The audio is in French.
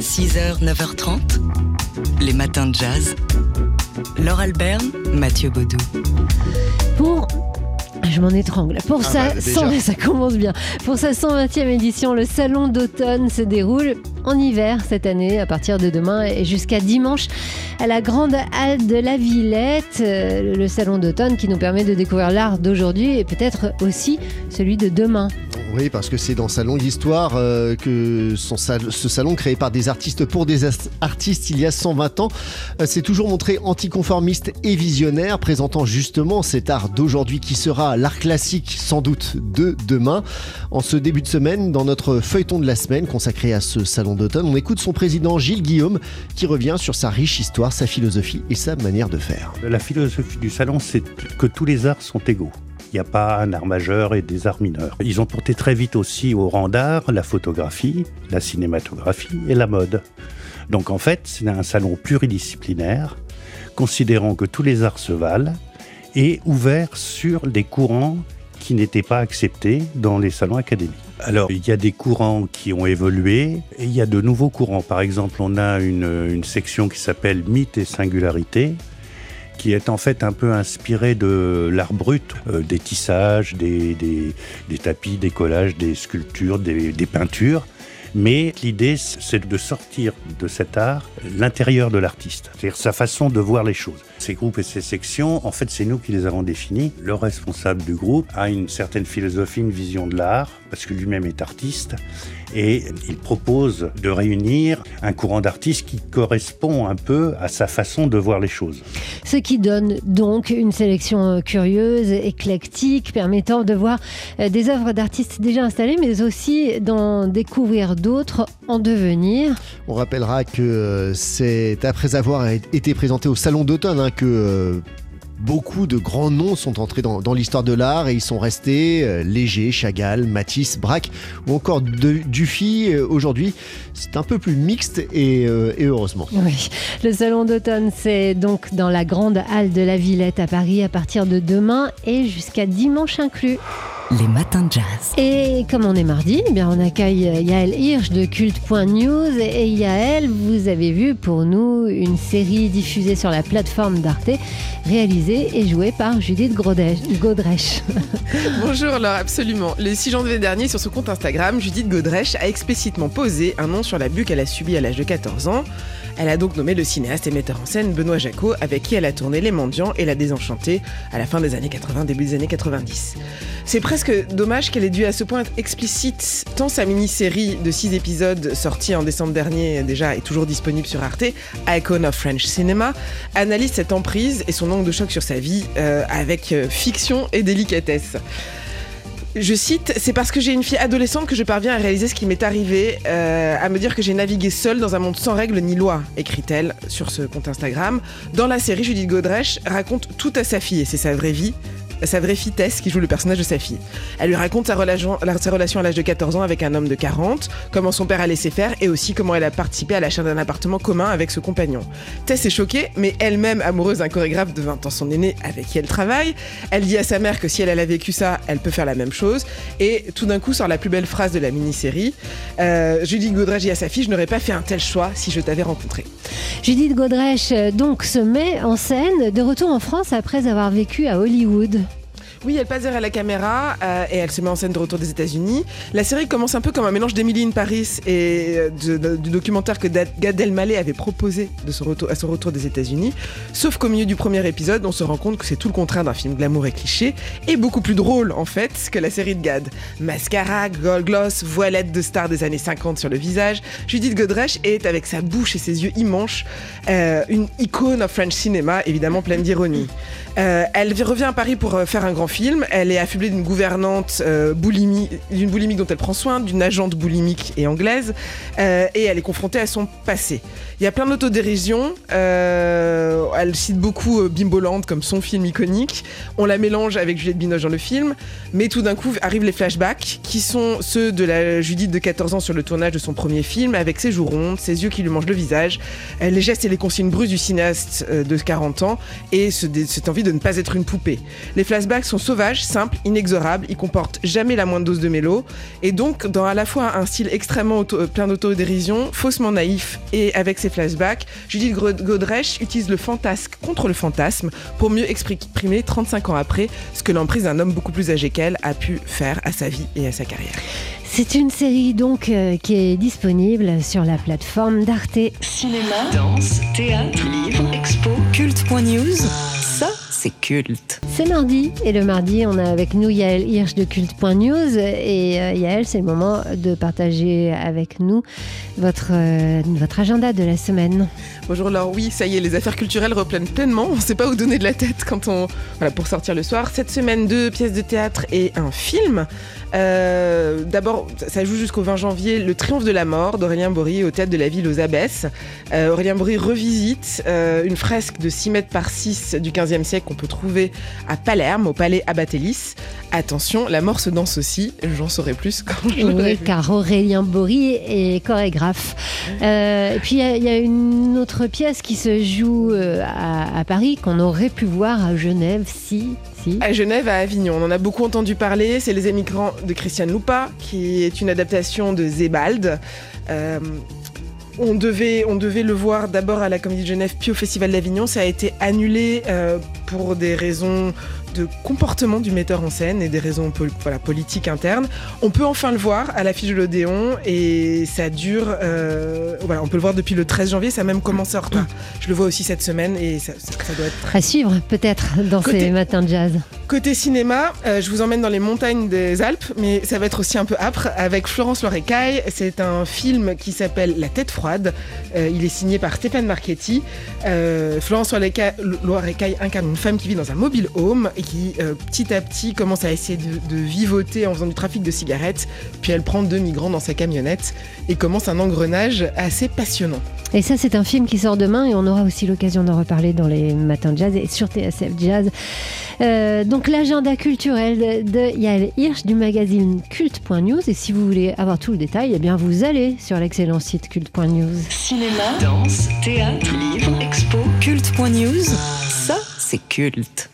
6h, 9h30, les matins de jazz. Laure Albert, Mathieu Baudou. Pour je m'en étrangle. Pour Ah sa bah, déjà. 100 ça commence bien. Pour sa 120e édition, le salon d'automne se déroule en hiver cette année, à partir de demain et jusqu'à dimanche, à la grande halle de la Villette. Euh, Le salon d'automne qui nous permet de découvrir l'art d'aujourd'hui et peut-être aussi celui de demain. Oui, parce que c'est dans sa longue histoire euh, que ce salon créé par des artistes pour des artistes il y a 120 ans euh, s'est toujours montré anticonformiste et visionnaire, présentant justement cet art d'aujourd'hui qui sera l'art classique sans doute de demain. En ce début de semaine, dans notre feuilleton de la semaine consacré à ce salon d'automne, on écoute son président Gilles Guillaume qui revient sur sa riche histoire, sa philosophie et sa manière de faire. La philosophie du salon, c'est que tous les arts sont égaux. Il n'y a pas un art majeur et des arts mineurs. Ils ont porté très vite aussi au rang d'art la photographie, la cinématographie et la mode. Donc en fait, c'est un salon pluridisciplinaire, considérant que tous les arts se valent et ouvert sur des courants qui n'étaient pas acceptés dans les salons académiques. Alors, il y a des courants qui ont évolué et il y a de nouveaux courants. Par exemple, on a une, une section qui s'appelle Mythe et Singularité, qui est en fait un peu inspirée de l'art brut, euh, des tissages, des tapis, des collages, des sculptures, des, des peintures. Mais l'idée, c'est de sortir de cet art l'intérieur de l'artiste, c'est-à-dire sa façon de voir les choses. Ces groupes et ces sections, en fait, c'est nous qui les avons définis. Le responsable du groupe a une certaine philosophie, une vision de l'art, parce que lui-même est artiste, et il propose de réunir un courant d'artistes qui correspond un peu à sa façon de voir les choses. Ce qui donne donc une sélection euh, curieuse, éclectique, permettant de voir euh, des œuvres d'artistes déjà installées, mais aussi d'en découvrir d'autres en devenir. On rappellera que euh, c'est après avoir été présenté au Salon d'automne que euh, beaucoup de grands noms sont entrés dans, l'histoire de l'art et ils sont restés euh, Léger, Chagall, Matisse, Braque ou encore de- Dufy. Euh, Aujourd'hui, c'est un peu plus mixte et, et heureusement. Oui, le salon d'automne, c'est donc dans la grande halle de la Villette à Paris à partir de demain et jusqu'à dimanche inclus. Les matins de jazz. Et comme on est mardi, eh bien on accueille Yael Hirsch de Culte.news. Et Yael, vous avez vu pour nous une série diffusée sur la plateforme d'Arte, réalisée et jouée par Judith Godrèche. Bonjour Laure, absolument. Le 6 janvier dernier, sur son compte Instagram, Judith Godrèche a explicitement posé un nom sur l'abus qu'elle a subi à l'âge de 14 ans. Elle a donc nommé le cinéaste et metteur en scène Benoît Jacot, avec qui elle a tourné Les Mendiants et La Désenchantée à la fin des années 80, début des années 90. C'est presque dommage qu'elle ait dû à ce point être explicite, tant sa mini-série de 6 épisodes sortie en décembre dernier déjà est toujours disponible sur Arte, Icon of French Cinema, analyse cette emprise et son angle de choc sur sa vie euh, avec euh, fiction et délicatesse. Je cite, c'est parce que j'ai une fille adolescente que je parviens à réaliser ce qui m'est arrivé, euh, à me dire que j'ai navigué seule dans un monde sans règles ni lois, écrit-elle sur ce compte Instagram. Dans la série, Judith Godrèche raconte tout à sa fille, et c'est sa vraie vie, sa vraie Tess qui joue le personnage de sa fille. Elle lui raconte sa relation, à l'âge de 14 ans avec un homme de 40, comment son père a laissé faire et aussi comment elle a participé à l'achat d'un appartement commun avec ce compagnon. Tess est choquée, mais elle-même amoureuse d'un chorégraphe de 20 ans son aîné avec qui elle travaille. Elle dit à sa mère que si elle, a vécu ça, elle peut faire la même chose. Et tout d'un coup sort la plus belle phrase de la mini-série. Euh, Judith Godrèche dit à sa fille, je n'aurais pas fait un tel choix si je t'avais rencontré. Judith Godrèche euh, donc se met en scène de retour en France après avoir vécu à Hollywood. Oui, elle passe derrière la caméra euh, et elle se met en scène de retour des États-Unis. La série commence un peu comme un mélange d'Emily in Paris et euh, du documentaire que Gad Elmaleh avait proposé de son retour, à son retour des États-Unis. Sauf qu'au milieu du premier épisode, on se rend compte que c'est tout le contraire d'un film glamour et cliché et beaucoup plus drôle en fait que la série de Gad. Mascara, gold gloss, voilette de star des années 50 sur le visage. Judith Godrèche est avec sa bouche et ses yeux immenses euh, une icône of French cinema, évidemment pleine d'ironie. Elle revient à Paris pour faire un grand film. Elle est affublée d'une gouvernante euh, d'une boulimique dont elle prend soin, d'une agente boulimique et anglaise, euh, et elle est confrontée à son passé. Il y a plein d'autodérision. Euh, elle cite beaucoup euh, Bimboland comme son film iconique. On la mélange avec Juliette Binoche dans le film, mais tout d'un coup arrivent les flashbacks qui sont ceux de la Judith de 14 ans sur le tournage de son premier film, avec ses joues rondes, ses yeux qui lui mangent le visage, les gestes et les consignes brusques du cinéaste de 40 ans et ce- cette envie de ne pas être une poupée. Les flashbacks sont sont sauvages, simples, inexorables, ils comportent jamais la moindre dose de mélo, et donc dans à la fois un style extrêmement auto- plein d'autodérision, faussement naïf et avec ses flashbacks, Judith Godrèche utilise le fantasque contre le fantasme pour mieux exprimer 35 ans après ce que l'emprise d'un homme beaucoup plus âgé qu'elle a pu faire à sa vie et à sa carrière. C'est une série donc euh, qui est disponible sur la plateforme d'Arte. Cinéma, danse, théâtre, livre, expo, culte.news. C'est culte. C'est mardi et le mardi on a avec nous Yael Hirsch de culte.news et euh, Yael c'est le moment de partager avec nous votre, euh, votre agenda de la semaine. Bonjour Laure, oui, ça y est, les affaires culturelles reprennent pleinement. On ne sait pas où donner de la tête quand on. Voilà, pour sortir le soir. Cette semaine, deux pièces de théâtre et un film. Euh, D'abord, ça joue jusqu'au 20 janvier Le Triomphe de la mort d'Aurélien Bory au théâtre de la ville aux Abbesses. Euh, Aurélien Bory revisite euh, une fresque de 6 mètres par 6 du 15e siècle qu'on peut trouver à Palerme, au palais Abbatellis. Attention, la mort se danse aussi. J'en saurai plus quand je Oui, vu. car Aurélien Bory est chorégraphe. Euh, et puis il y a- il y, a une autre pièce qui se joue euh, à, à Paris qu'on aurait pu voir à Genève si. si. À Genève, à Avignon, on en a beaucoup entendu parler. C'est Les Émigrants de Christiane Lupa, qui est une adaptation de Zébald. Euh, on, devait, on devait le voir d'abord à la Comédie de Genève, puis au Festival d'Avignon. Ça a été annulé euh, pour des raisons de comportement du metteur en scène et des raisons voilà, politiques internes. On peut enfin le voir à l'affiche de l'Odéon et ça dure. euh, voilà, on peut le voir depuis le 13 janvier. Ça a même commencé en retard. Je le vois aussi cette semaine et ça, ça- ça doit être À suivre peut-être dans Côté- ces matins de jazz. Côté cinéma, euh, je vous emmène dans les montagnes des Alpes, mais ça va être aussi un peu âpre avec Florence Loirecaille. C'est un film qui s'appelle La tête froide. Euh, il est signé par Stéphane Marchetti. Florence Loirecaille incarne une femme qui vit dans un mobile home et qui euh, petit à petit commence à essayer de, de vivoter en faisant du trafic de cigarettes. Puis elle prend deux migrants dans sa camionnette et commence un engrenage assez passionnant. Et ça, c'est un film qui sort demain et on aura aussi l'occasion d'en reparler dans les matins de jazz et sur TSF Jazz. Euh, donc, l'agenda culturel de, de Yael Hirsch du magazine culte.news. Et si vous voulez avoir tout le détail, eh bien, vous allez sur l'excellent site culte.news. Cinéma, danse, théâtre, livre, expo, culte.news. Ça, c'est culte.